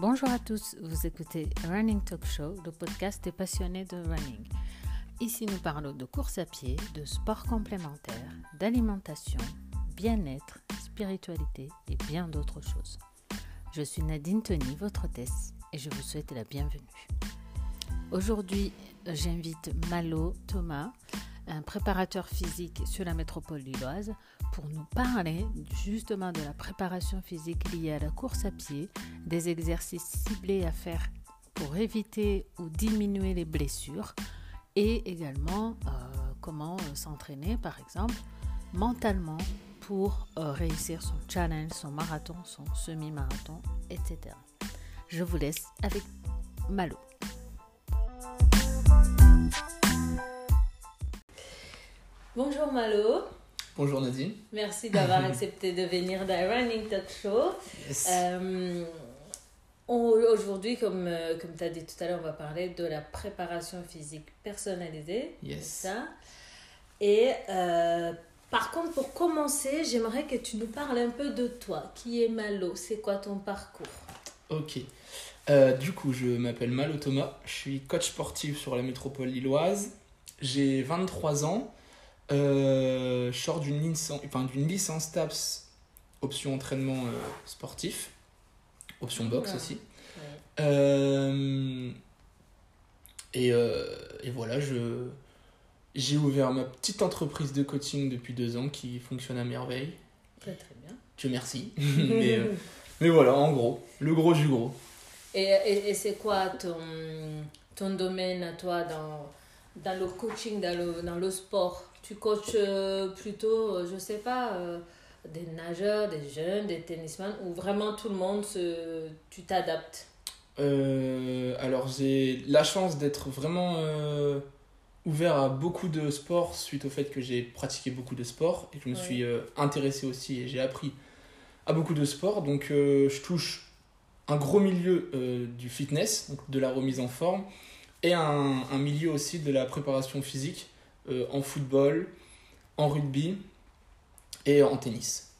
Bonjour à tous, vous écoutez Running Talk Show, le podcast des passionnés de running. Ici, nous parlons de course à pied, de sport complémentaire, d'alimentation, bien-être, spiritualité et bien d'autres choses. Je suis Nadine Tony, votre hôtesse, et je vous souhaite la bienvenue. Aujourd'hui, j'invite Malo Thomas, un préparateur physique sur la métropole lilloise, pour nous parler justement de la préparation physique liée à la course à pied, des exercices ciblés à faire pour éviter ou diminuer les blessures et également euh, comment euh, s'entraîner par exemple mentalement pour euh, réussir son challenge, son marathon, son semi-marathon, etc. Je vous laisse avec Malo. Bonjour Malo. Bonjour Nadine. Merci d'avoir accepté de venir dans Running Talk Show. Euh, aujourd'hui, comme, euh, comme tu as dit tout à l'heure, on va parler de la préparation physique personnalisée. Yes. Ça. Et euh, par contre, pour commencer, j'aimerais que tu nous parles un peu de toi. Qui est Malo? C'est quoi ton parcours? Ok. du coup, je m'appelle Malo Thomas. Je suis coach sportif sur la métropole lilloise. J'ai 23 ans. Euh, je sors d'une licence, enfin, d'une licence TAPS, option entraînement euh, sportif, option boxe aussi. Euh, et, et, voilà, je, j'ai ouvert ma petite entreprise de coaching depuis deux ans qui fonctionne à merveille. Très très bien. Dieu merci. mais, mais, voilà, en gros, le gros du gros. Et, et, et c'est quoi ton, ton domaine à toi dans, dans le coaching, dans le, dans le sport? Tu coaches euh, plutôt, euh, je sais pas, euh, des nageurs, des jeunes, des tennisman, ou vraiment tout le monde, se, tu t'adaptes? Alors j'ai la chance d'être vraiment ouvert à beaucoup de sports suite au fait que j'ai pratiqué beaucoup de sports et que je me suis intéressé aussi et j'ai appris à beaucoup de sports. Donc je touche un gros milieu du fitness, donc de la remise en forme, et un, un milieu aussi de la préparation physique euh, en football, en rugby et en tennis.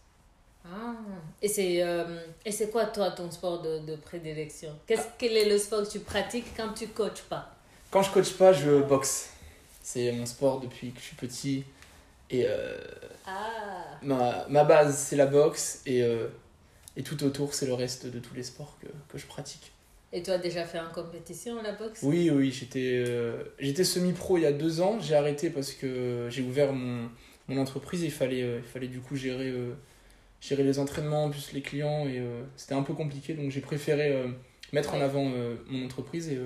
Ah, et c'est euh, c'est quoi toi ton sport de, de prédilection? Qu'est-ce quel est le sport que tu pratiques quand tu coaches pas? Quand je coach pas, je boxe. C'est mon sport depuis que je suis petit et euh, ah. ma, ma, base c'est la boxe et et tout autour c'est le reste de tous les sports que, que je pratique. Et tu as déjà fait en compétition la boxe? Oui, oui, j'étais euh, j'étais semi-pro il y a deux ans. J'ai arrêté parce que j'ai ouvert mon, mon entreprise et il fallait, euh, il fallait du coup gérer, euh, gérer les entraînements, plus les clients. Et c'était un peu compliqué, donc j'ai préféré mettre en avant mon entreprise et,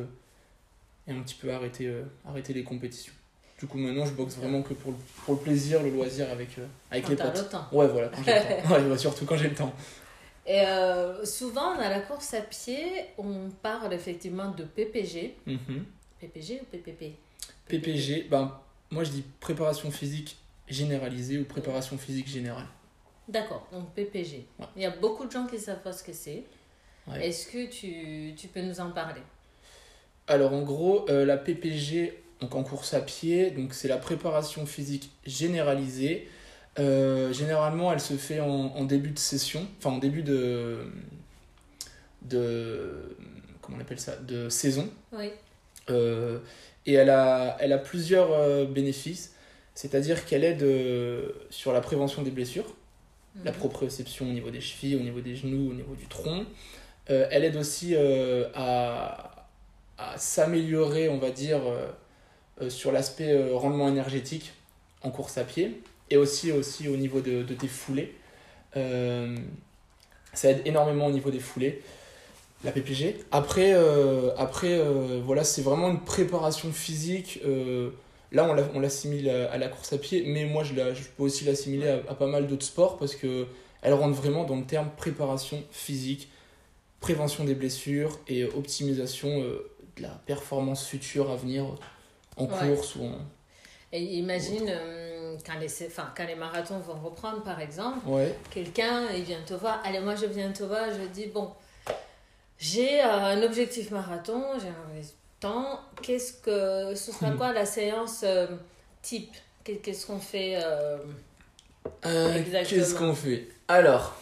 et un petit peu arrêter, arrêter les compétitions. Du coup, maintenant, je boxe vraiment que pour le, pour le plaisir, le loisir avec, avec quand les potes. Le temps. Ouais, voilà, quand j'ai le temps. Ouais, surtout quand j'ai le temps. Et euh, souvent, dans la course à pied, on parle effectivement de PPG. Mhm. PPG ou PPP PPG, ben, moi je dis préparation physique généralisée ou préparation physique générale. D'accord, donc PPG. Il y a beaucoup de gens qui ne savent pas ce que c'est. Est-ce que tu, tu, peux nous en parler? Alors en gros, euh, la PPG, donc en course à pied, donc c'est la préparation physique généralisée. Euh, généralement, elle se fait en, en, début de session, enfin en début de, de comment on appelle ça, de saison. Oui. Euh, et elle a, elle a plusieurs euh, bénéfices, c'est-à-dire qu'elle aide sur la prévention des blessures, la mhm. proprioception au niveau des chevilles, au niveau des genoux, au niveau du tronc. elle aide aussi à, à s'améliorer, on va dire, sur l'aspect rendement énergétique en course à pied et aussi, aussi au niveau de, de tes foulées. Euh, ça aide énormément au niveau des foulées, la PPG. Après, euh, après euh, voilà, c'est vraiment une préparation physique. là, on l'assimile à, à, la course à pied, mais moi, je, la, je peux aussi l'assimiler à, pas mal d'autres sports parce que elle rentre vraiment dans le terme préparation physique, prévention des blessures et optimisation de la performance future à venir en course ou en, et imagine euh, quand, les, enfin, quand les marathons vont reprendre, par exemple, quelqu'un il vient te voir. Allez, moi je viens te voir, je dis bon, j'ai euh, un objectif marathon, j'ai un temps. Qu'est-ce que ce sera quoi la séance euh, type? Qu'est-ce qu'on fait Qu'est-ce qu'on fait? Alors,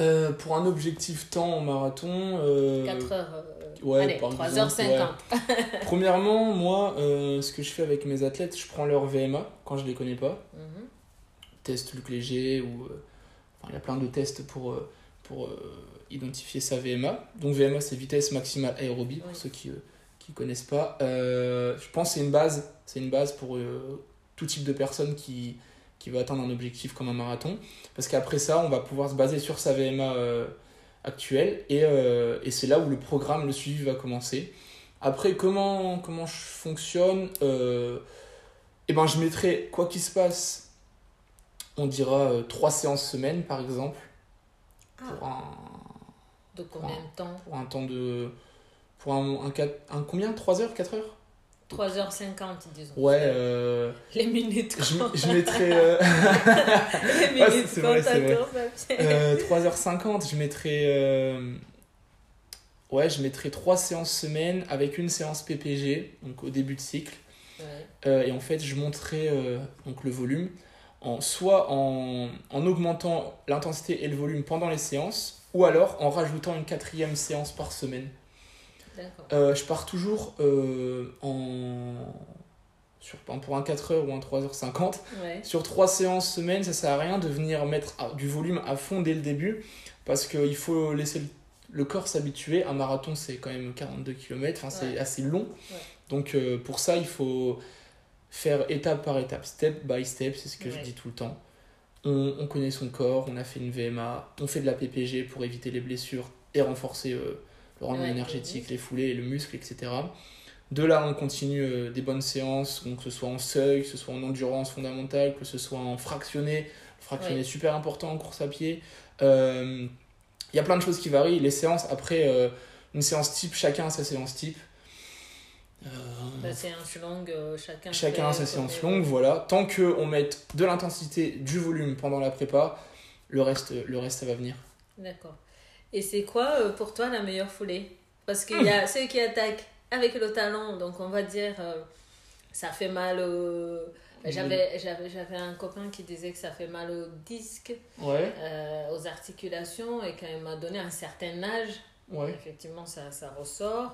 Euh, pour un objectif temps en marathon. euh, 4 heures. euh, ouais, allez, par 3h50. Premièrement, moi, euh, ce que je fais avec mes athlètes, je prends leur VMA quand je les connais pas. Mhm. Test Luc Léger ou. enfin, il y a plein de tests pour, pour identifier sa VMA. Donc, VMA, c'est vitesse maximale aérobie, pour ceux qui ne connaissent pas. Je pense que c'est une base. C'est une base pour tout type de personne qui, qui veut atteindre un objectif comme un marathon. Parce qu'après ça, on va pouvoir se baser sur sa VMA euh, actuelle. Et, euh, et c'est là où le programme, le suivi va commencer. Après, comment, comment je fonctionne euh, Eh ben, je mettrai, quoi qu'il se passe, on dira euh, trois séances semaine, par exemple, pour Ah, un, de combien de temps? pour un temps de... Pour un, un, quatre- un combien? 3 heures? 4 heures? 3h50, disons. Ouais, euh, Les minutes je, comptent. je mettrai... euh, Les minutes c'est vrai, à pied. Euh, 3h50, je mettrai. euh, Ouais, je mettrai 3 séances semaine avec une séance PPG, donc au début de cycle. Ouais. Et en fait, je monterai donc le volume, en, soit en, en augmentant l'intensité et le volume pendant les séances, ou alors en rajoutant une quatrième séance par semaine. Euh, je pars toujours euh, en. Sur, pour un 4h ou un 3h50. Ouais. Sur trois séances semaine, ça sert à rien de venir mettre à- du volume à fond dès le début parce qu'il faut laisser le, corps s'habituer. Un marathon, c'est quand même 42 km, enfin, c'est Ouais. assez long. Ouais. Donc euh, pour ça, il faut faire étape par étape, step by step, c'est ce que je dis tout le temps. On, on connaît son corps, on a fait une VMA, on fait de la PPG pour éviter les blessures et renforcer euh, le rendement Ouais, énergétique, les foulées, le muscle, etc. De là, on continue euh, des bonnes séances, donc que ce soit en seuil, que ce soit en endurance fondamentale, que ce soit en fractionné. Fractionné Ouais. super important en course à pied. Euh, Il y a plein de choses qui varient. Les séances, après, euh, une séance type, chacun a sa séance type. Euh, La séance longue, euh, chacun. chacun a sa séance longue, voilà. Tant qu'on mette de l'intensité, du volume pendant la prépa, le reste, le reste ça va venir. D'accord. Et c'est quoi euh, pour toi la meilleure foulée? Parce qu'il y a ceux qui attaquent avec le talon, donc on va dire euh, ça fait mal au. J'avais, j'avais, j'avais un copain qui disait que ça fait mal au disque, Ouais, euh, aux articulations, et quand il m'a donné un certain âge, ouais. effectivement ça, ça ressort.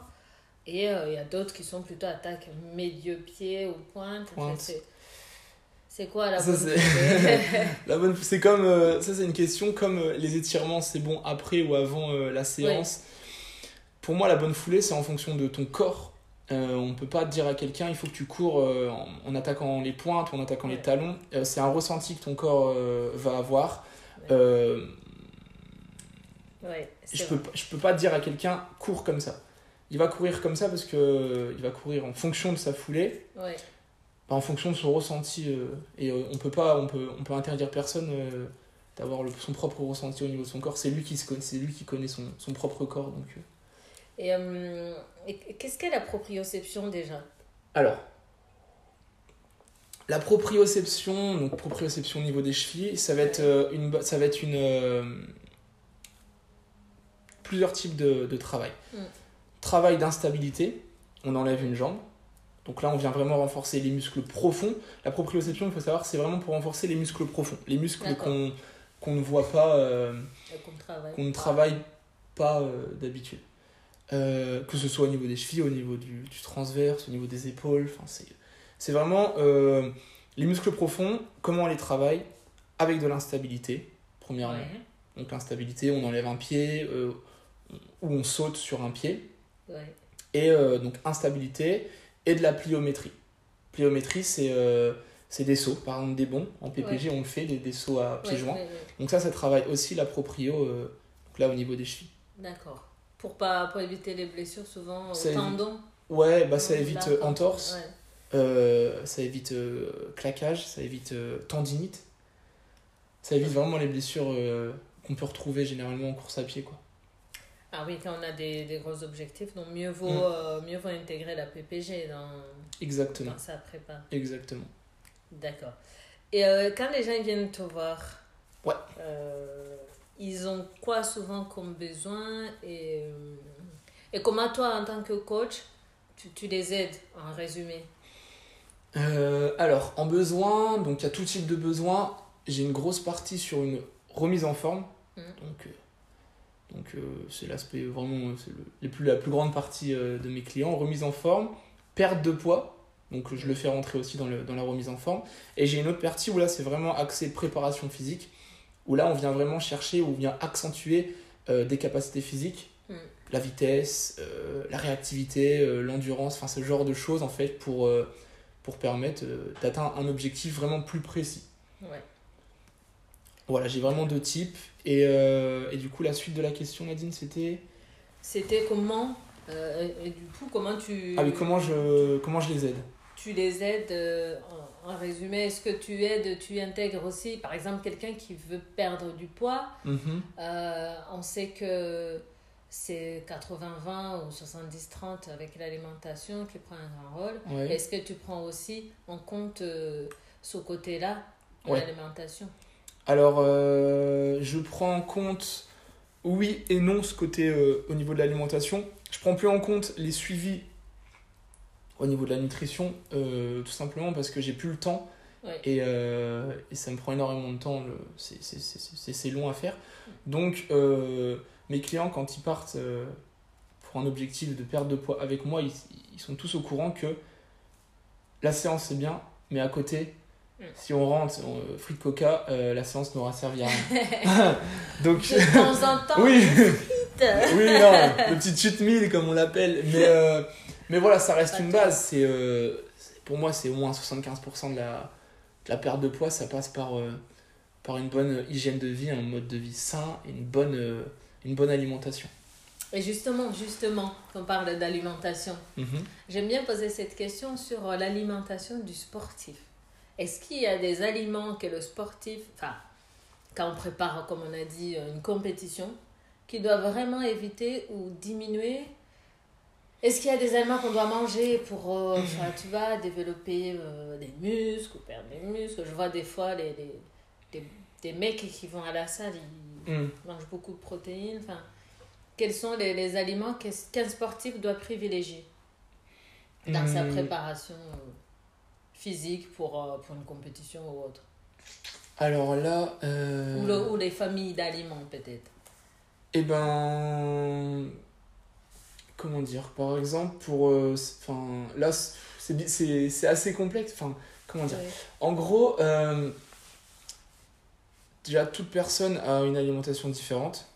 Et il y a d'autres qui sont plutôt attaques milieu-pied ou pointe. En Pointe. fait, c'est, quoi la bonne c'est- bonne, comme euh, ça, c'est une question comme euh, les étirements, c'est bon après ou avant euh, la séance. Pour moi, la bonne foulée, c'est en fonction de ton corps. On peut pas dire à quelqu'un, il faut que tu cours en, en attaquant les pointes ou en attaquant les talons. C'est un ressenti que ton corps va avoir. Ouais, je peux, pas- je peux pas dire à quelqu'un, cours comme ça. Il va courir comme ça parce que il va courir en fonction de sa foulée. Ouais. Pas en fonction de son ressenti euh, et euh, on peut pas on peut on peut interdire personne euh, d'avoir son propre ressenti au niveau de son corps c'est lui qui se connaît c'est lui qui connaît son, son propre corps donc euh. Et, et qu'est-ce qu'est la proprioception déjà? Alors la proprioception donc proprioception au niveau des chevilles ça va être une ça va être une plusieurs types de, de travail Mm. travail d'instabilité on enlève une jambe donc là, on vient vraiment renforcer les muscles profonds. La proprioception, il faut savoir, c'est vraiment pour renforcer les muscles profonds. Les muscles qu'on ne voit pas, euh, qu'on ne travaille pas euh, d'habitude. Euh, que ce soit au niveau des chevilles, au niveau du, du transverse, au niveau des épaules. C'est c'est vraiment les muscles profonds, comment on les travaille? Avec de l'instabilité, premièrement. Ouais, Donc l'instabilité, on enlève un pied ou on saute sur un pied. ouais. Et donc instabilité et de la pliométrie. Pliométrie, c'est euh, des sauts, par exemple des bons. En PPG, on le fait, des, des sauts à pieds Ouais, joints. ouais. Donc ça, ça travaille aussi la proprio, euh, donc là au niveau des chevilles. D'accord. Pour, pas, pour éviter les blessures, souvent au tendon. Ouais, bah ça évite euh, entorse, ça évite claquage, ça évite tendinite. Ça évite vraiment les blessures qu'on peut retrouver généralement en course à pied. Quoi. Ah oui, quand on a des, des gros objectifs, donc mieux vaut, Mm. euh, mieux vaut intégrer la PPG dans, Exactement, dans sa prépa. exactement. D'accord. Et euh, quand les gens ils viennent te voir, Ouais. euh, ils ont quoi souvent comme besoin et, et comment toi, en tant que coach, tu, tu les aides en résumé? Alors, en besoin, donc il y a tout type de besoin. J'ai une grosse partie sur une remise en forme. Mhm. Donc, Donc euh, c'est l'aspect vraiment, c'est le- plus, la plus grande partie euh, de mes clients. Remise en forme, perte de poids, donc je le fais rentrer aussi dans, le, dans la remise en forme. Et j'ai une autre partie où là c'est vraiment axé préparation physique, où là on vient vraiment chercher, où on vient accentuer euh, des capacités physiques, Mm. la vitesse, euh, la réactivité, euh, l'endurance, enfin ce genre de choses en fait pour, euh, pour permettre euh, d'atteindre un objectif vraiment plus précis. Ouais. Voilà, j'ai vraiment deux types. Et, euh, et du coup, la suite de la question, Nadine, c'était. C'était comment, euh, et du coup, comment tu, Ah oui, comment je, comment je les aide? Tu les aides euh, en, en résumé Est-ce que tu aides, tu intègres aussi, par exemple, quelqu'un qui veut perdre du poids Mhm. On sait que c'est 80-20 ou 70-30 avec l'alimentation qui prend un grand rôle. Ouais. Est-ce que tu prends aussi en compte ce côté-là de Ouais. l'alimentation? Alors, euh, je prends en compte, oui et non, ce côté euh, au niveau de l'alimentation. Je prends plus en compte les suivis au niveau de la nutrition, euh, tout simplement parce que j'ai plus le temps Ouais. et, et ça me prend énormément de temps, c'est- long à faire. Donc, euh, mes clients, quand ils partent pour un objectif de perte de poids avec moi, ils, ils sont tous au courant que la séance c'est bien, mais à côté, Mm. Si on rentre euh, frites coca, euh, la séance n'aura servi à rien. Donc, De temps en temps, oui, oui, non, le petit cheat meal comme on l'appelle. Mais, euh, mais voilà, ça reste une base. C'est, euh, pour moi, c'est au moins 75% de la, de la perte de poids. Ça passe par, par une bonne hygiène de vie, un mode de vie sain et une bonne, une bonne alimentation. Et justement, justement, on parle d'alimentation. Mhm. J'aime bien poser cette question sur l'alimentation du sportif. Est-ce qu'il y a des aliments que le sportif, enfin, quand on prépare, comme on a dit, une compétition, qu'il doit vraiment éviter ou diminuer? Est-ce qu'il y a des aliments qu'on doit manger pour, euh, enfin, tu vas développer euh, des muscles ou perdre des muscles? Je vois des fois les, les- des, des mecs qui vont à la salle, ils Mm. mangent beaucoup de protéines. Enfin, quels sont les, les aliments qu'un sportif doit privilégier dans sa Mm. préparation? Physique pour, euh, pour une compétition ou autre Alors là, euh, ou, le- ou les familles d'aliments peut-être. eh ben, comment dire? Par exemple, pour, euh, enfin, là, c'est, bi- c'est, c'est assez complexe. Enfin, comment dire? En gros, euh, déjà, toute personne a une alimentation différente.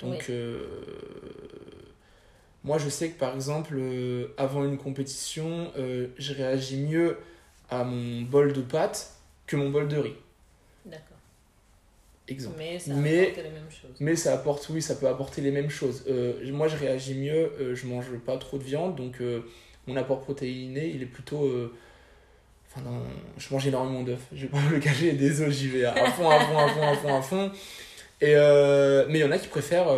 Donc, Oui. moi, je sais que par exemple, euh, avant une compétition, euh, je réagis mieux à mon bol de pâtes que mon bol de riz. D'accord. Exemple. Mais ça Mais- apporte les mêmes choses. Mais ça apporte, oui, ça peut apporter les mêmes choses. Euh, moi, je réagis mieux, euh, je mange pas trop de viande, donc euh, mon apport protéiné, il est plutôt. Enfin, non, je mange énormément d'œufs, je vais pas me le cacher, œufs, j'y vais à fond, à fond, à fond, à fond, à fond. Et, mais il y en a qui préfèrent,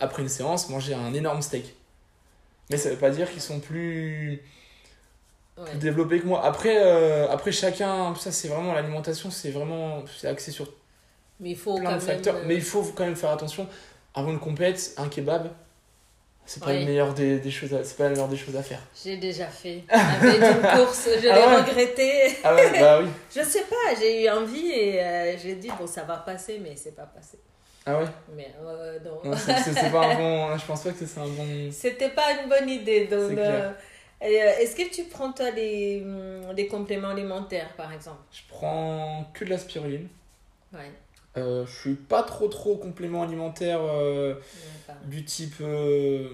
après une séance, manger un énorme steak. Mais ça veut pas dire qu'ils sont plus, Ouais. plus développés que moi. Après, euh, après chacun, ça c'est vraiment l'alimentation, c'est vraiment c'est axé sur Mais il faut plein de facteurs. euh, Mais il faut quand même faire attention. Avant une compète, un kebab, c'est pas Oui. le meilleur des, des choses à, pas la meilleure des choses à faire. J'ai déjà fait. Avec une course, je l'ai Ah ouais regretté. Ah ouais, bah oui. Je sais pas, j'ai eu envie et euh, j'ai dit, bon, ça va passer, mais c'est pas passé. Ah ouais. Mais euh, non. Non, c'est, pas un bon. Je pense pas que c'est un bon. C'était pas une bonne idée. Donc, euh, est-ce que tu prends toi les, hum, les compléments alimentaires par exemple? Je prends que de la spiruline. Ouais. Euh, je suis pas trop trop complément alimentaire euh, pas- du type euh,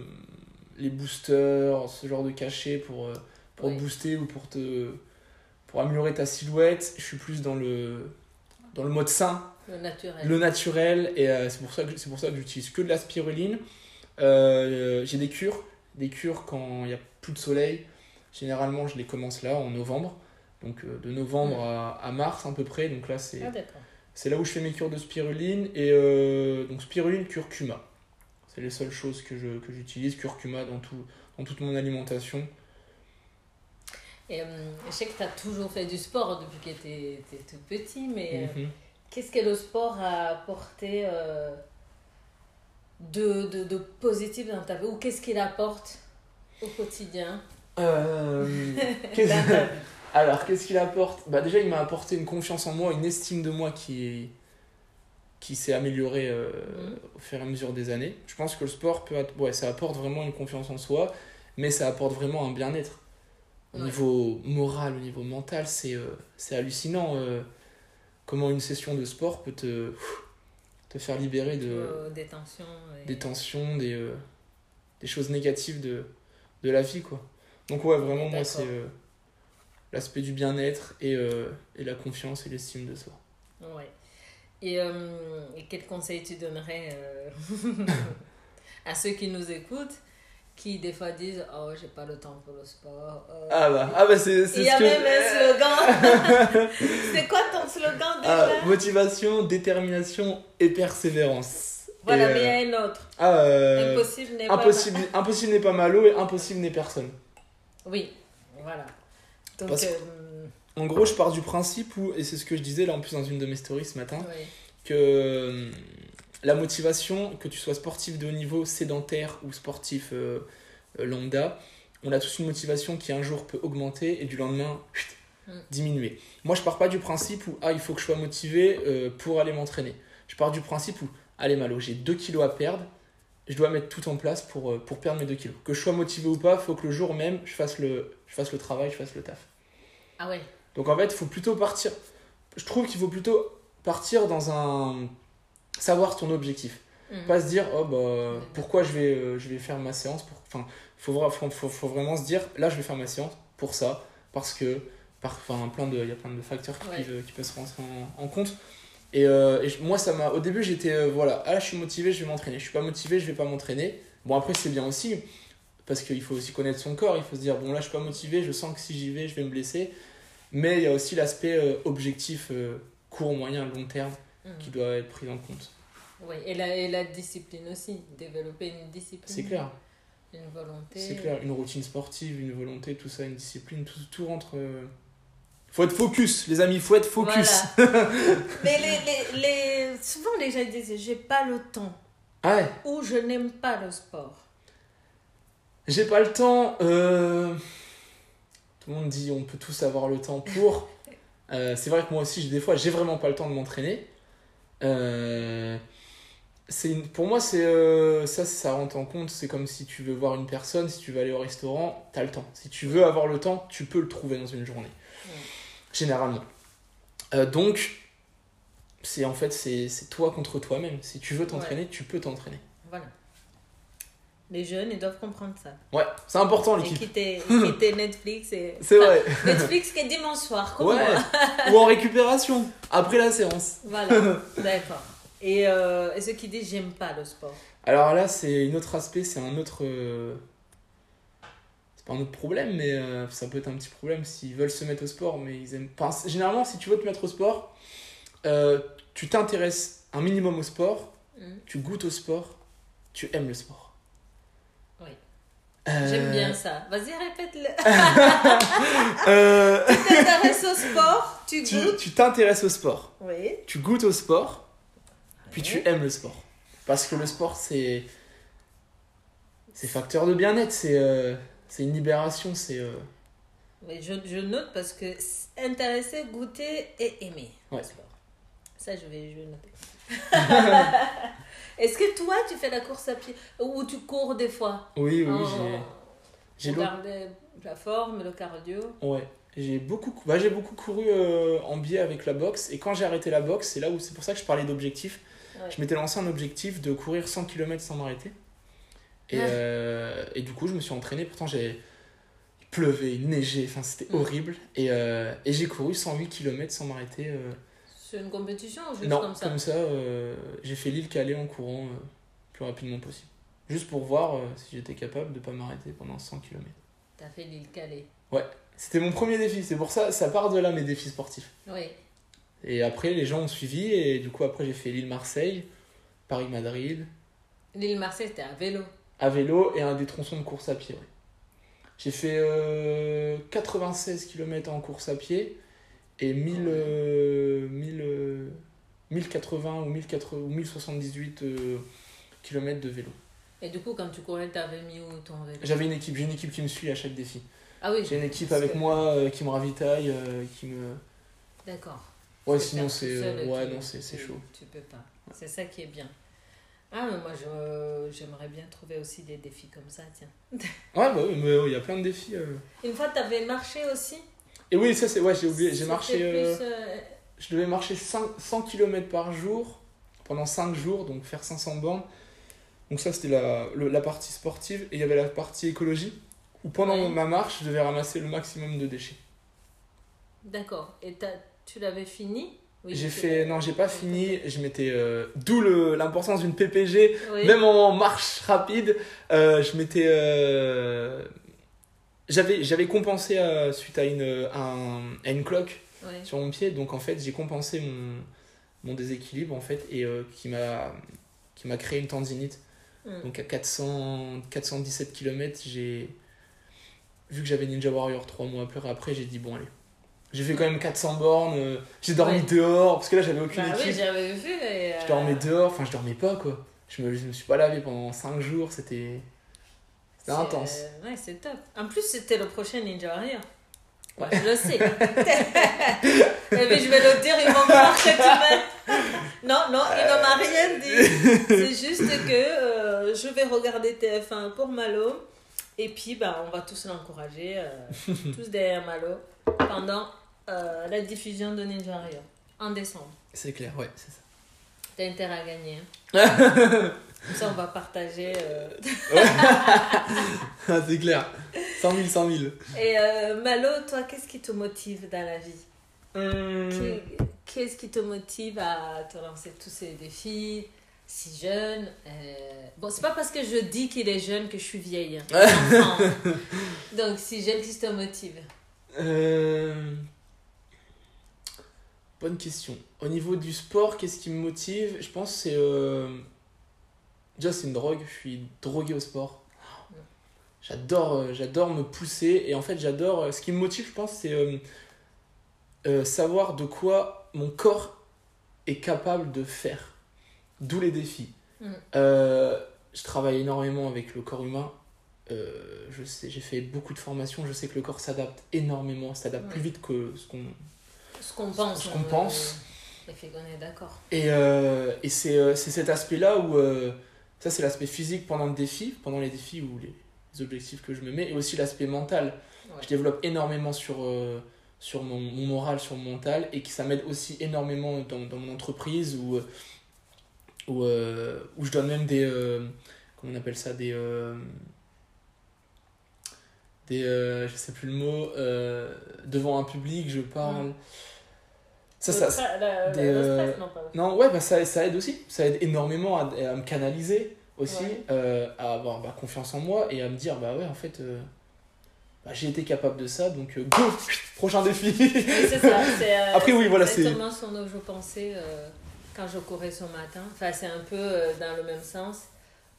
les boosters, ce genre de cachet pour, euh, pour Oui. te booster ou pour te pour améliorer ta silhouette. Je suis plus dans le dans le mode sain Le naturel. le naturel et euh, c'est pour ça que c'est pour ça que j'utilise que de la spiruline Euh, j'ai des cures des cures quand il y a plus de soleil. Généralement je les commence là en novembre. Donc euh, de novembre à, à mars à peu près. Donc là c'est Ah, là où je fais mes cures de spiruline et euh, donc spiruline curcuma. C'est les seules choses que je que j'utilise curcuma dans tout dans toute mon alimentation. Et, hum, je sais que tu as toujours fait du sport depuis que tu étais tout petit, mais euh, Mhm. qu'est-ce que le sport a apporté euh, de, de, de positif dans ta vie? Ou qu'est-ce qu'il apporte? Au quotidien Euh, Alors, qu'est-ce qu'il apporte? Bah Déjà, il m'a apporté une confiance en moi, une estime de moi qui est, qui s'est amélioré euh, Mhm. au fur et à mesure des années. Je pense que le sport, peut être- ouais, ça apporte vraiment une confiance en soi, mais ça apporte vraiment un bien-être. Au Ouais. niveau moral, au niveau mental, c'est euh, c'est hallucinant comment une session de sport peut te, te faire libérer de, des tensions. et- des tensions, des, des choses négatives de, de la vie. Quoi. Donc ouais, vraiment, moi, c'est euh, l'aspect du bien-être et, euh, et la confiance et l'estime de soi. Ouais. Et, euh, et quel conseil tu donnerais à ceux qui nous écoutent, qui des fois disent Oh, j'ai pas le temps pour le sport. euh. Ah bah, ah bah c'est c'est Il y ce a que... même un slogan. C'est quoi ton slogan déjà? Ah, motivation, détermination et persévérance. Voilà, Et, mais il y euh, a un autre. ah, euh, Impossible n'est pas. impossible, impossible n'est pas malo et impossible n'est personne. Oui, voilà. Donc, Parce- euh, En gros, je pars du principe où, et c'est ce que je disais là en plus dans une de mes stories ce matin, que euh, la motivation, que tu sois sportif de haut niveau, sédentaire ou sportif euh, euh, lambda, on a tous une motivation qui un jour peut augmenter et du lendemain chut, Mm. diminuer. Moi, je pars pas du principe où ah, il faut que je sois motivé euh, pour aller m'entraîner. Je pars du principe où allez Malo, j'ai 2 kilos à perdre, je dois mettre tout en place pour, euh, pour perdre mes 2 kilos. Que je sois motivé ou pas, il faut que le jour même, je fasse le, je fasse le travail, je fasse le taf. Ah ouais. Donc en fait, il faut plutôt partir. Je trouve qu'il faut plutôt partir dans un. savoir ton objectif. Mhm. Pas se dire, oh bah, pourquoi je vais, euh, je vais faire ma séance. Pour... Enfin, il faut, faut, faut, faut vraiment se dire, là, je vais faire ma séance pour ça, parce que. Par... Enfin, plein de... il y a plein de facteurs qui, Ouais. peuvent, qui peuvent se rentrer en, en compte. Et, euh, et moi, ça m'a. Au début, j'étais. euh, voilà, ah là, je suis motivé, je vais m'entraîner. Je suis pas motivé, je vais pas m'entraîner. Bon, après, c'est bien aussi, parce qu'il faut aussi connaître son corps. Il faut se dire, bon, là, je suis pas motivé, je sens que si j'y vais, je vais me blesser. Mais il y a aussi l'aspect euh, objectif, court, moyen, long terme, Mhm. qui doit être pris en compte. Oui, et la, et la discipline aussi. Développer une discipline. C'est clair, Une volonté. c'est clair. Une routine sportive, une volonté, tout ça, une discipline, tout, tout rentre. Faut être focus, les amis, faut être focus. Voilà. Mais les, les, les... souvent les gens disent j'ai pas le temps Ah ouais, ou je n'aime pas le sport. j'ai pas le temps. euh, Tout le monde dit on peut tous avoir le temps pour. Euh, c'est vrai que moi aussi, des fois, j'ai vraiment pas le temps de m'entraîner. Euh, une- Pour moi, c'est ça, ça rentre en compte. C'est comme si tu veux voir une personne, si tu veux aller au restaurant, t'as le temps. Si tu veux avoir le temps, tu peux le trouver dans une journée. Ouais. Généralement. Euh, donc, c'est en fait, c'est toi contre toi-même. Si tu veux t'entraîner, tu peux t'entraîner. Voilà. Les jeunes, ils doivent comprendre ça. Ouais, c'est important l'équipe. quitter, quitter Netflix et... C'est Enfin, vrai. Netflix qui est dimanche soir, comme Ouais. Ou en récupération, après la séance. Voilà, d'accord. Et, euh, et ceux qui disent j'aime pas le sport. Alors là, c'est un autre aspect, c'est un autre. euh, C'est pas un autre problème, mais euh, ça peut être un petit problème s'ils veulent se mettre au sport, mais ils aiment pas. Généralement, si tu veux te mettre au sport, euh, tu t'intéresses un minimum au sport, Mhm. tu goûtes au sport, tu aimes le sport. Oui. Euh, J'aime bien ça. Vas-y, répète-le. tu t'intéresses au sport, tu goûtes. tu t'intéresses au sport, Oui. tu goûtes au sport, puis tu aimes le sport. Parce que le sport, c'est. C'est facteur de bien-être, c'est c'est une libération, c'est. euh, Oui, je, je note parce que intéresser, goûter et aimer. Ouais. Ça, je vais, je vais noter. Est-ce que toi, tu fais la course à pied? Ou tu cours des fois? Oui, oui, j'ai. J'ai la forme, le cardio? Ouais, j'ai beaucoup, cou- bah, j'ai beaucoup couru euh, en biais avec la boxe. Et quand j'ai arrêté la boxe, c'est là où c'est pour ça que je parlais d'objectif. Ouais. Je m'étais lancé un objectif de courir 100 km sans m'arrêter. Et, euh, et du coup, je me suis entraîné. Pourtant, j'ai il pleuvait, il neigeait, enfin, c'était Mm. horrible. Et, euh, et j'ai couru 108 km sans m'arrêter. euh, C'est une compétition ou juste non, comme ça euh, j'ai fait l'île Calais en courant euh, le plus rapidement possible. Juste pour voir euh, si j'étais capable de pas m'arrêter pendant 100 km. T'as fait l'île Calais. C'était mon premier défi, c'est pour ça, ça part de là mes défis sportifs. Oui. Et après, les gens ont suivi, et du coup, après, j'ai fait l'île Marseille, Paris-Madrid, L'île Marseille, c'était à vélo. À vélo et un des tronçons de course à pied. J'ai fait euh, 96 km en course à pied et 1000, euh, 1000, euh, 1080 ou, 1080 ou 1078 km de vélo. Et du coup, quand tu courais, t'avais mis où ton vélo? J'avais une équipe, j'ai une équipe qui me suit à chaque défi. Ah oui. J'ai une équipe avec que- moi euh, qui me ravitaille, euh, qui me... D'accord. Ouais, sinon c'est. euh, Ouais, non, c'est chaud. Tu peux pas. C'est ça qui est bien. Ah, mais moi, je- j'aimerais bien trouver aussi des défis comme ça, tiens. Ouais, bah oui, mais euh, il y a plein de défis. euh. Une fois, tu avais marché aussi? Et oui, ça c'est. Ouais, j'ai oublié. J'ai marché. euh, plus, euh, Je devais marcher 5 100 km par jour pendant 5 jours, donc faire 500 bornes. Donc ça, c'était la, le- la partie sportive. Et il y avait la partie écologie, où pendant Ouais. ma marche, je devais ramasser le maximum de déchets. D'accord. Et tu l'avais fini? Oui, j'ai fait... Non, j'ai pas fini. Je m'étais... euh, D'où le- l'importance d'une PPG. Oui. Même en marche rapide, euh, je m'étais... euh, J'avais, j'avais compensé euh, suite à une, un, à une cloque sur mon pied. Donc en fait, j'ai compensé mon, mon déséquilibre en fait et qui m'a qui m'a créé une tendinite. Mm. Donc à 400 417 km, j'ai vu que j'avais Ninja Warrior trois mois après, après j'ai dit bon allez. J'ai fait quand même 400 bornes, euh, j'ai dormi Ouais. dehors parce que là j'avais aucune Bah oui, équipe. j'avais vu. et, je euh, dormais dehors, enfin je dormais pas quoi. Je me, je me suis pas lavé pendant 5 jours, c'était c'était intense. euh, ouais, c'est top. En plus, c'était le prochain Ninja Warrior. Ouais. Je le sais. Mais je vais le dire, ils vont croire que tu. Non, non, il ne m'a rien dit. C'est juste que euh, je vais regarder TF1 pour Malo. Et puis, bah, on va tous l'encourager, euh, tous derrière Malo, pendant euh, la diffusion de Ninja Warrior en décembre. C'est clair, ouais, c'est ça. T'as intérêt à gagner. hein. Comme ça, on va partager. euh. Ah, c'est clair. 100 000, 100 000. Et euh, Malo, toi, qu'est-ce qui te motive dans la vie? Hum, Qu'est-ce qui te motive à te lancer tous ces défis? Si jeune euh, Bon, c'est pas parce que je dis qu'il est jeune que je suis vieille. hein. Donc, si jeune, qu'est-ce qui te motive? Euh, Bonne question. Au niveau du sport, qu'est-ce qui me motive? Je pense que c'est. euh, Déjà, c'est une drogue. Je suis drogué au sport. J'adore, euh, j'adore me pousser. Et en fait, j'adore. euh, Ce qui me motive, je pense, c'est euh, euh, savoir de quoi mon corps est capable de faire. D'où les défis. Mm. Je travaille énormément avec le corps humain. Je sais, j'ai fait beaucoup de formations. Je sais que le corps s'adapte énormément, s'adapte Ouais. plus vite que ce qu'on. Ce qu'on pense. Ce qu'on hein, pense. euh, qu'on est d'accord. Et, euh, et c'est, euh, c'est cet aspect-là où. ça, c'est l'aspect physique pendant le défi, pendant les défis ou les, les objectifs que je me mets, et aussi l'aspect mental. Ouais. Je développe énormément sur, sur mon, mon moral, sur mon mental, et que ça m'aide aussi énormément dans, dans mon entreprise où, où, où je donne même des. comment on appelle ça Des. des euh, je sais plus le mot. euh, devant un public, je parle. Ça, ça, la- des, le euh, stress, non, pas. non, ouais, bah ça, ça aide aussi. Ça aide énormément à, à me canaliser aussi, Ouais. euh, à avoir bah, confiance en moi et à me dire, bah ouais, en fait, euh, bah, j'ai été capable de ça, donc euh, go Prochain défi Oui, c'est ça. euh, Après, oui, voilà, c'est- exactement ce dont je pensais quand je courais ce matin. Enfin, c'est un peu euh, dans le même sens.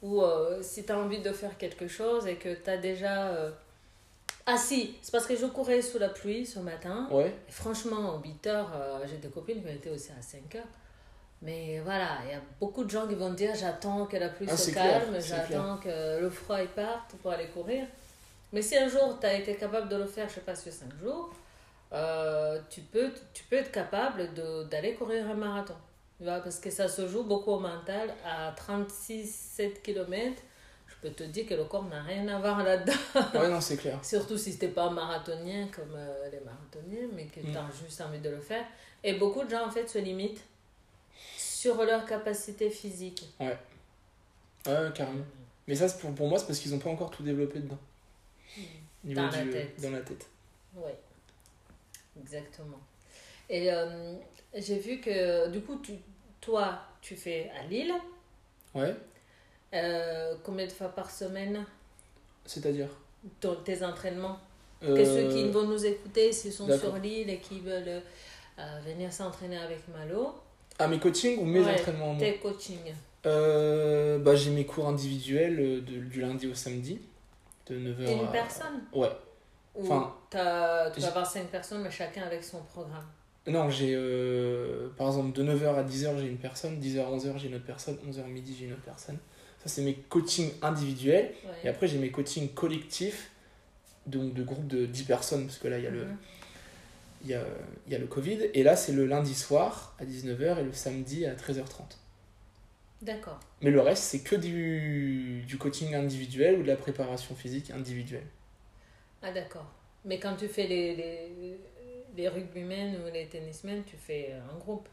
Où euh, si tu as envie de faire quelque chose et que tu as déjà. Ah si, c'est parce que je courais sous la pluie ce matin. Ouais, Et franchement, 8 heures, euh, j'ai des copines qui ont été aussi à 5 heures. Mais voilà, il y a beaucoup de gens qui vont dire j'attends que la pluie Ah, se calme, j'attends que le froid il parte pour aller courir. Mais si un jour tu as été capable de le faire, je sais pas, sur 5 jours, euh, tu, peux, tu peux être capable d'aller courir un marathon. Parce que ça se joue beaucoup au mental. À 36-7 km, peux te dire que le corps n'a rien à voir là-dedans. ouais, non, c'est clair. Surtout si t'es pas marathonien comme euh, les marathoniens, mais que Mm. tu as juste envie de le faire. Et beaucoup de gens, en fait, se limitent sur leur capacité physique. Ouais, carrément. Mais ça, c'est pour, pour moi, c'est parce qu'ils n'ont pas encore tout développé dedans. Niveau Dans la du- tête. Dans la tête. Oui, exactement. Et euh, j'ai vu que, du coup, tu, toi, tu fais à Lille. Ouais, Euh, combien de fois par semaine c'est-à-dire ton- tes entraînements? Euh, Que ceux qui vont nous écouter, s'ils sont sur l'île et qui veulent euh, venir s'entraîner avec Malo, Ah, mes coachings ou mes Ouais, entraînements tes coachings. Euh, bah, J'ai mes cours individuels euh, de- du lundi au samedi, de 9h T'es une à... personne? Ouais. Ou Enfin, tu vas avoir cinq personnes, mais chacun avec son programme? Non, j'ai euh, par exemple de 9h à 10h j'ai une personne, 10h à 11h j'ai une autre personne, 11h midi j'ai une autre personne. Ça c'est mes coachings individuels. Ouais. Et après j'ai mes coachings collectifs, donc de groupes de 10 personnes, parce que là il y a le, Mhm. il y a, il y a le Covid. Et là, c'est le lundi soir à 19h et le samedi à 13h30. D'accord. Mais le reste, c'est que du, du coaching individuel ou de la préparation physique individuelle. Ah, d'accord. Mais quand tu fais les, les, les rugbymen ou les tennismen, tu fais euh, en groupe.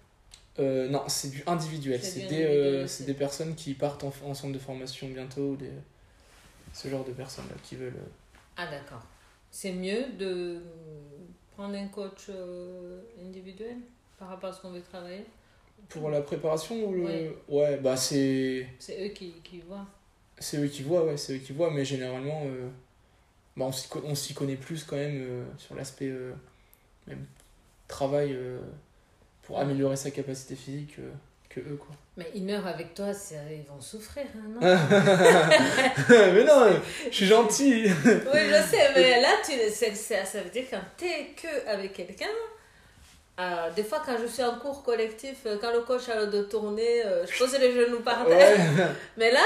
Euh, non, c'est du individuel. C'est des, euh, des personnes qui partent en, en centre de formation bientôt. ou Des, ce genre de personnes-là qui veulent. euh, Ah, d'accord. C'est mieux de prendre un coach individuel par rapport à ce qu'on veut travailler? Pour la préparation ou le... Ouais, bah c'est. C'est eux qui, qui voient. C'est eux qui voient, ouais, c'est eux qui voient, mais généralement, bah, on s'y co- on s'y connaît plus quand même sur l'aspect même travail pour améliorer sa capacité physique euh, que eux, quoi. Mais une heure avec toi, c'est- ils vont souffrir, hein, non mais non, euh, je suis gentil! Oui, je sais, mais là, tu, c'est- ça veut dire quand t'es que avec quelqu'un, euh, des fois quand je suis en cours collectif, euh, quand le coach a le dos tourné, euh, je pose les genoux par terre. Ouais. Mais là,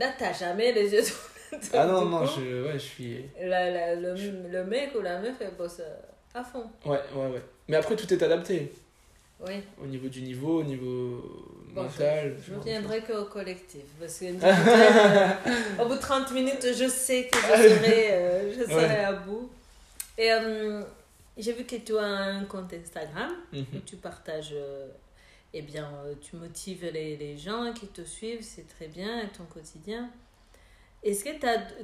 là t'as jamais les yeux tournés. ah non, non, coup, je, ouais, je suis. la- la- le, le mec ou la meuf, elle bosse euh, à fond. Ouais, ouais, ouais. Mais après, tout est adapté. Oui. Au niveau du niveau, au niveau Bon, mental. Je de viendrai qu'au collectif. Parce que euh, au bout de 30 minutes, je sais que je serai, euh, je serai Ouais. à bout. Et euh, j'ai vu que tu as un compte Instagram choses. où Mhm. tu partages, eh bien, tu motives les, les gens qui te suivent, c'est très bien, et ton quotidien. Est-ce que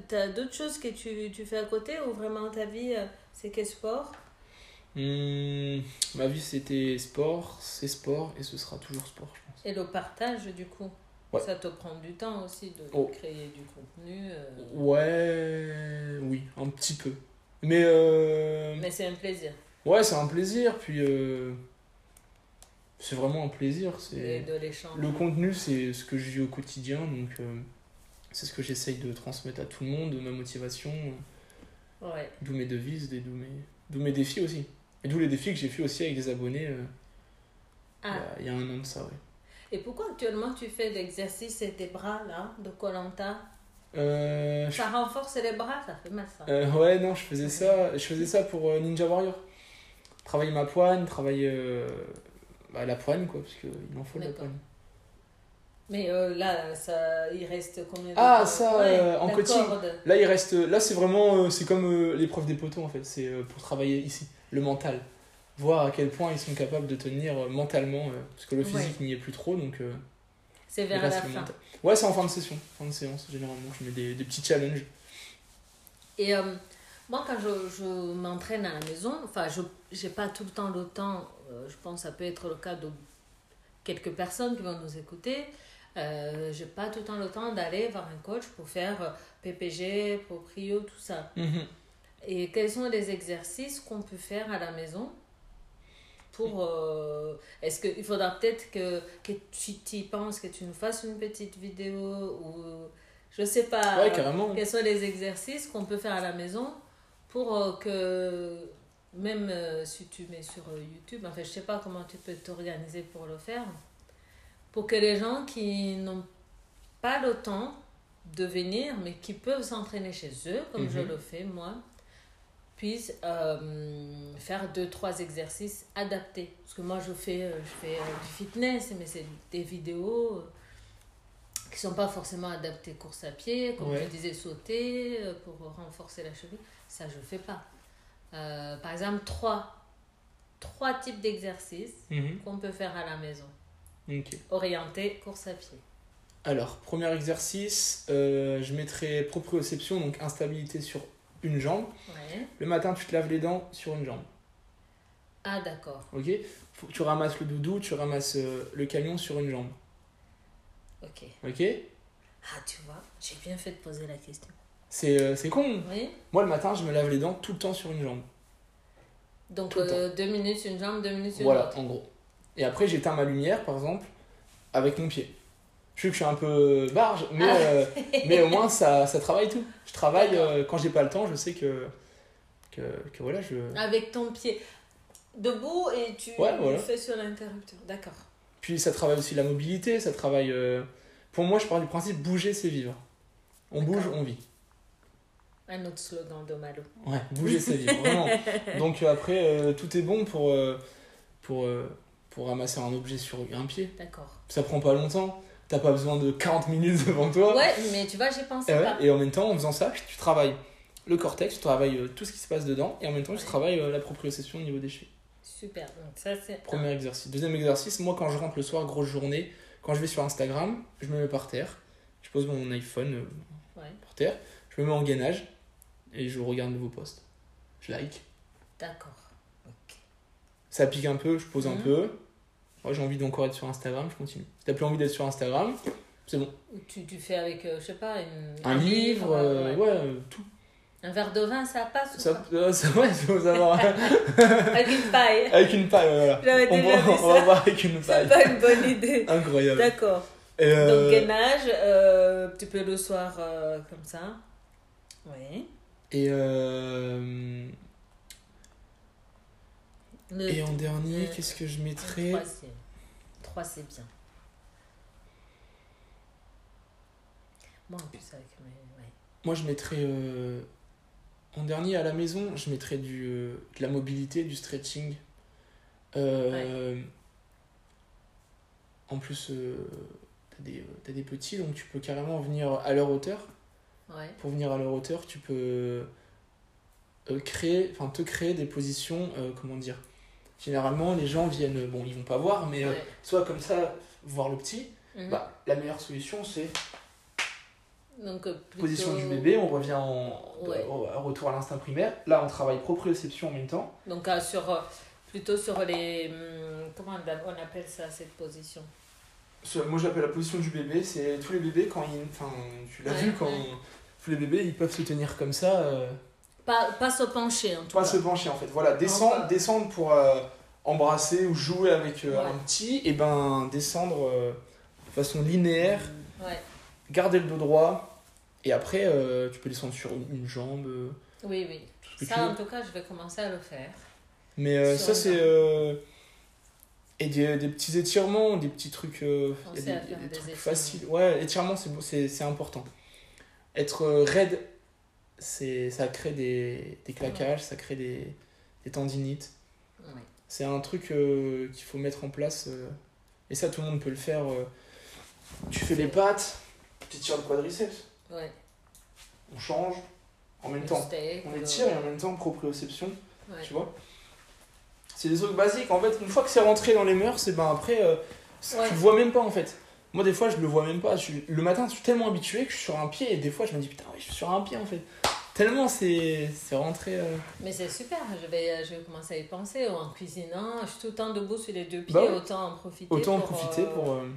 tu as, d'autres choses que tu, tu fais à côté ou vraiment ta vie, c'est que sport? Hmm, ma vie, c'était sport, c'est sport, et ce sera toujours sport, je pense. Et le partage, du coup Ouais. Ça te prend du temps aussi de Oh. créer du contenu. euh, Ouais, oui, un petit peu. Mais, euh, Mais c'est un plaisir. ouais, c'est un plaisir, puis euh, c'est vraiment un plaisir. C'est. Le contenu, c'est ce que je vis au quotidien, donc c'est ce que j'essaye de transmettre à tout le monde, ma motivation, Ouais. d'où mes devises, d'où mes, d'où mes défis aussi. Et d'où les défis que j'ai fait aussi avec des abonnés euh, il y Ah, a- il y, a un an de ça, ouais. et pourquoi actuellement tu fais l'exercice et tes bras là, de Colanta Euh, je- Ça renforce les bras, ça fait mal ça. euh, ouais, non, je faisais ça, je faisais ça pour Ninja Warrior. Travailler ma poigne, travailler bah, la poigne, quoi, parce qu'il en faut de la poigne. Mais euh, là, ça, il reste combien de Ah, temps ça, euh, en coaching. Là, il reste, là, c'est vraiment, euh, c'est comme l'épreuve des poteaux, en fait. C'est pour travailler ici, le mental. Voir à quel point ils sont capables de tenir mentalement, parce que le physique n'y est plus trop, donc C'est vers la fin. mental. Ouais, c'est en fin de session, fin de séance, généralement. Je mets des, des petits challenges. Et euh, moi, quand je, je m'entraîne à la maison, enfin, je n'ai pas tout le temps le temps, je pense que ça peut être le cas de quelques personnes qui vont nous écouter. Euh, j'ai pas tout le temps le temps d'aller voir un coach pour faire euh, PPG, proprio, tout ça. Mhm. Et quels sont les exercices qu'on peut faire à la maison pour... euh, Est-ce qu'il faudra peut-être que, que tu t'y penses, que tu nous fasses une petite vidéo ou... Je sais pas. Ouais, carrément. Quels sont les exercices qu'on peut faire à la maison pour euh, que... Même euh, si tu mets sur euh, YouTube, enfin je sais pas comment tu peux t'organiser pour le faire, pour que les gens qui n'ont pas le temps de venir, mais qui peuvent s'entraîner chez eux, comme je Mhm. le fais moi, puissent euh, faire deux, trois exercices adaptés. Parce que moi, je fais, euh, je fais euh, du fitness, mais c'est des vidéos qui sont pas forcément adaptées course à pied, comme Ouais. je disais, sauter pour renforcer la cheville. Ça, je fais pas. Euh, par exemple, trois, trois types d'exercices Mhm. qu'on peut faire à la maison, Ok. orientés course à pied. Alors, premier exercice, euh, je mettrai proprioception, donc instabilité sur une jambe. Ouais. Le matin, tu te laves les dents sur une jambe. Ah, d'accord. Ok Faut tu ramasses le doudou, tu ramasses euh, le camion sur une jambe. Ok. Ok Ah, tu vois, j'ai bien fait de poser la question. C'est euh, con. Oui. Moi, le matin, je me lave les dents tout le temps sur une jambe. Donc, deux minutes une jambe, deux minutes une Voilà, autre. en gros. Et après, j'éteins ma lumière, par exemple, avec mon pied. Je sais que je suis un peu barge, mais, Ah. euh, mais au moins, ça, ça travaille tout. Je travaille, euh, quand j'ai pas le temps, je sais que, que, que voilà, je... Avec ton pied debout et tu Ouais, voilà. le fais sur l'interrupteur. D'accord. Puis ça travaille aussi la mobilité, ça travaille... euh, Pour moi, je pars du principe, bouger, c'est vivre. On bouge, on vit. Un autre slogan de Malo. Ouais, bouger sa vie, vraiment. Donc après, tout est bon pour, pour, pour ramasser un objet sur un pied. D'accord. Ça prend pas longtemps. T'as pas besoin de 40 minutes devant toi. Ouais, mais tu vois, j'ai pensé Et, ouais, pas. et en même temps, en faisant ça, tu travailles le cortex, tu travailles euh, tout ce qui se passe dedans, et en même temps, tu travailles euh, la proprioception au niveau des chevilles. Super. Donc ça, c'est. Premier exercice. Deuxième exercice, moi, quand je rentre le soir, grosse journée, quand je vais sur Instagram, je me mets par terre, je pose mon iPhone euh, Ouais, par terre, je me mets en gainage, et je regarde vos posts. Je like. d'accord. Ça pique un peu, je pose un Mhm. peu. Moi, j'ai envie d'encore être sur Instagram, je continue. Si t'as plus envie d'être sur Instagram, c'est bon. Tu, tu fais avec, euh, je sais pas, une- Un, livre, euh, ouais. ouais, euh, tout. Un verre de vin, ça passe ou Ça, euh, ça, ouais, faut savoir. Avec une paille. avec une paille, voilà. On déjà va, on va voir avec une C'est paille. pas une bonne idée. Incroyable. D'accord. Donc gainage, tu peux le soir comme ça. Oui. et, euh, Le et en dernier, qu'est-ce que je mettrais troisième. Trois, c'est bien. Moi, en plus, avec mes... ouais. Moi, je mettrais. euh, En dernier, à la maison, je mettrais du, euh, de la mobilité, du stretching. Euh, En plus, t'as des, t'as des petits, donc tu peux carrément venir à leur hauteur. Ouais. Pour venir à leur hauteur, tu peux créer, enfin te créer des positions, comment dire. Généralement, les gens viennent, bon, ils vont pas voir, mais euh, soit comme ça, voir le petit. Mhm. Bah, la meilleure solution, c'est Donc, euh, plutôt... position du bébé, on revient en, Ouais. au- au retour à l'instinct primaire. Là, on travaille proprioception en même temps. Donc, euh, sur, plutôt sur les... hum, comment on appelle ça, cette position? Moi, j'appelle la position du bébé. C'est tous les bébés, quand ils. Enfin, tu l'as Ouais, vu, quand tous les bébés, ils peuvent se tenir comme ça, euh, pas, pas se pencher, en tout pas cas. se pencher en fait. Voilà, descendre, Enfin. descendre pour euh, embrasser ou jouer avec euh, Ouais. un petit, et ben descendre euh, de façon linéaire, Ouais. garder le dos droit, et après, tu peux descendre sur une, jambe, Oui, oui. tout Ça, en tout cas, je vais commencer à le faire. Mais ça, c'est. Et des, des petits étirements, des petits trucs, euh, des, des des trucs étirements. faciles. Ouais, étirements, c'est c'est important. Être raide, ça crée des, des claquages, ça crée des, des tendinites. Ouais. C'est un truc euh, qu'il faut mettre en place. euh, et ça, tout le monde peut le faire. euh. Tu fais les pattes, tu tires le quadriceps, Ouais. on change en même Le temps. steak, On étire et en même temps proprioception. Ouais. Tu vois C'est des trucs basiques. En fait, une fois que c'est rentré dans les mœurs, c'est ben après, tu le vois même pas en fait. Moi, des fois, je le vois même pas. Je suis- le matin, je suis tellement habitué que je suis sur un pied et des fois, je me dis putain, oui, je suis sur un pied en fait. Tellement c'est rentré. euh, Mais c'est super, je vais, je vais commencer à y penser en cuisinant. Je suis tout le temps debout sur les deux pieds, Bah ouais. autant en profiter. Autant en profiter euh, pour. euh,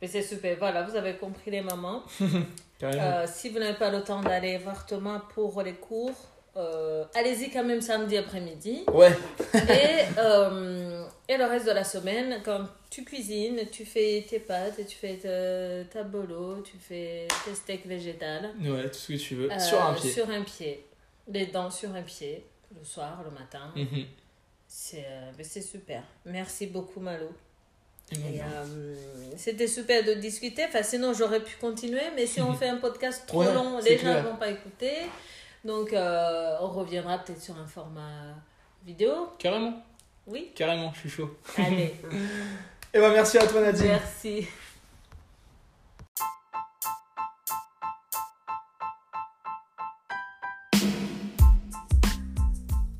Mais c'est super, voilà, vous avez compris les mamans. Euh, si vous n'avez pas le temps d'aller voir Thomas pour les cours, euh, allez-y quand même samedi après-midi. Ouais, et, euh, et le reste de la semaine, quand tu cuisines, tu fais tes pâtes, tu fais ta, ta bolo, tu fais tes steaks végétales. ouais, tout ce que tu veux. Euh, sur un pied. Sur un pied. Les dents sur un pied, le soir, le matin. Mhm. C'est euh, super. Merci beaucoup, Malo. Euh, C'était super de discuter. Enfin, sinon, j'aurais pu continuer, mais si on fait un podcast trop Ouais, long, les gens ne vont pas écouter. Donc, euh, on reviendra peut-être sur un format vidéo. Carrément, Oui carrément, je suis chaud. Allez, Et ben merci à toi Nadine. merci.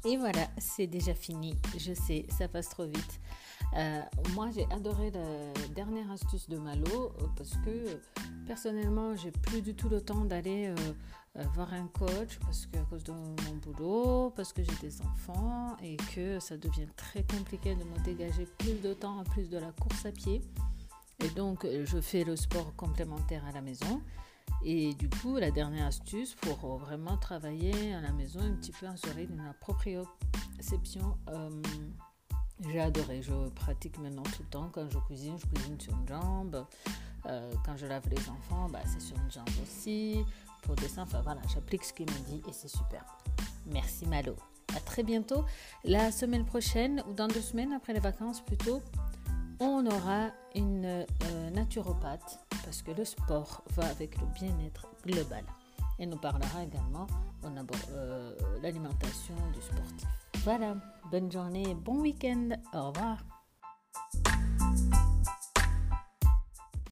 Et voilà, c'est déjà fini. Je sais, ça passe trop vite. Euh, moi, j'ai adoré la dernière astuce de Malo euh, parce que euh, personnellement, j'ai plus du tout le temps d'aller euh, voir un coach parce que à cause de mon boulot, parce que j'ai des enfants et que ça devient très compliqué de me dégager plus de temps en plus de la course à pied. Et donc, euh, je fais le sport complémentaire à la maison. Et du coup, la dernière astuce pour euh, vraiment travailler à la maison un petit peu en rythme, la proprioception, euh, j'ai adoré. Je pratique maintenant tout le temps. Quand je cuisine, je cuisine sur une jambe. Euh, quand je lave les enfants, bah, c'est sur une jambe aussi. Pour dessin, enfin voilà, j'applique ce qu'il m'a dit et c'est super. Merci Malo. À très bientôt. La semaine prochaine, ou dans deux semaines, après les vacances plutôt, on aura une euh, naturopathe parce que le sport va avec le bien-être global. et nous parlera également euh, l'alimentation du sportif. Voilà, bonne journée, bon week-end, au revoir.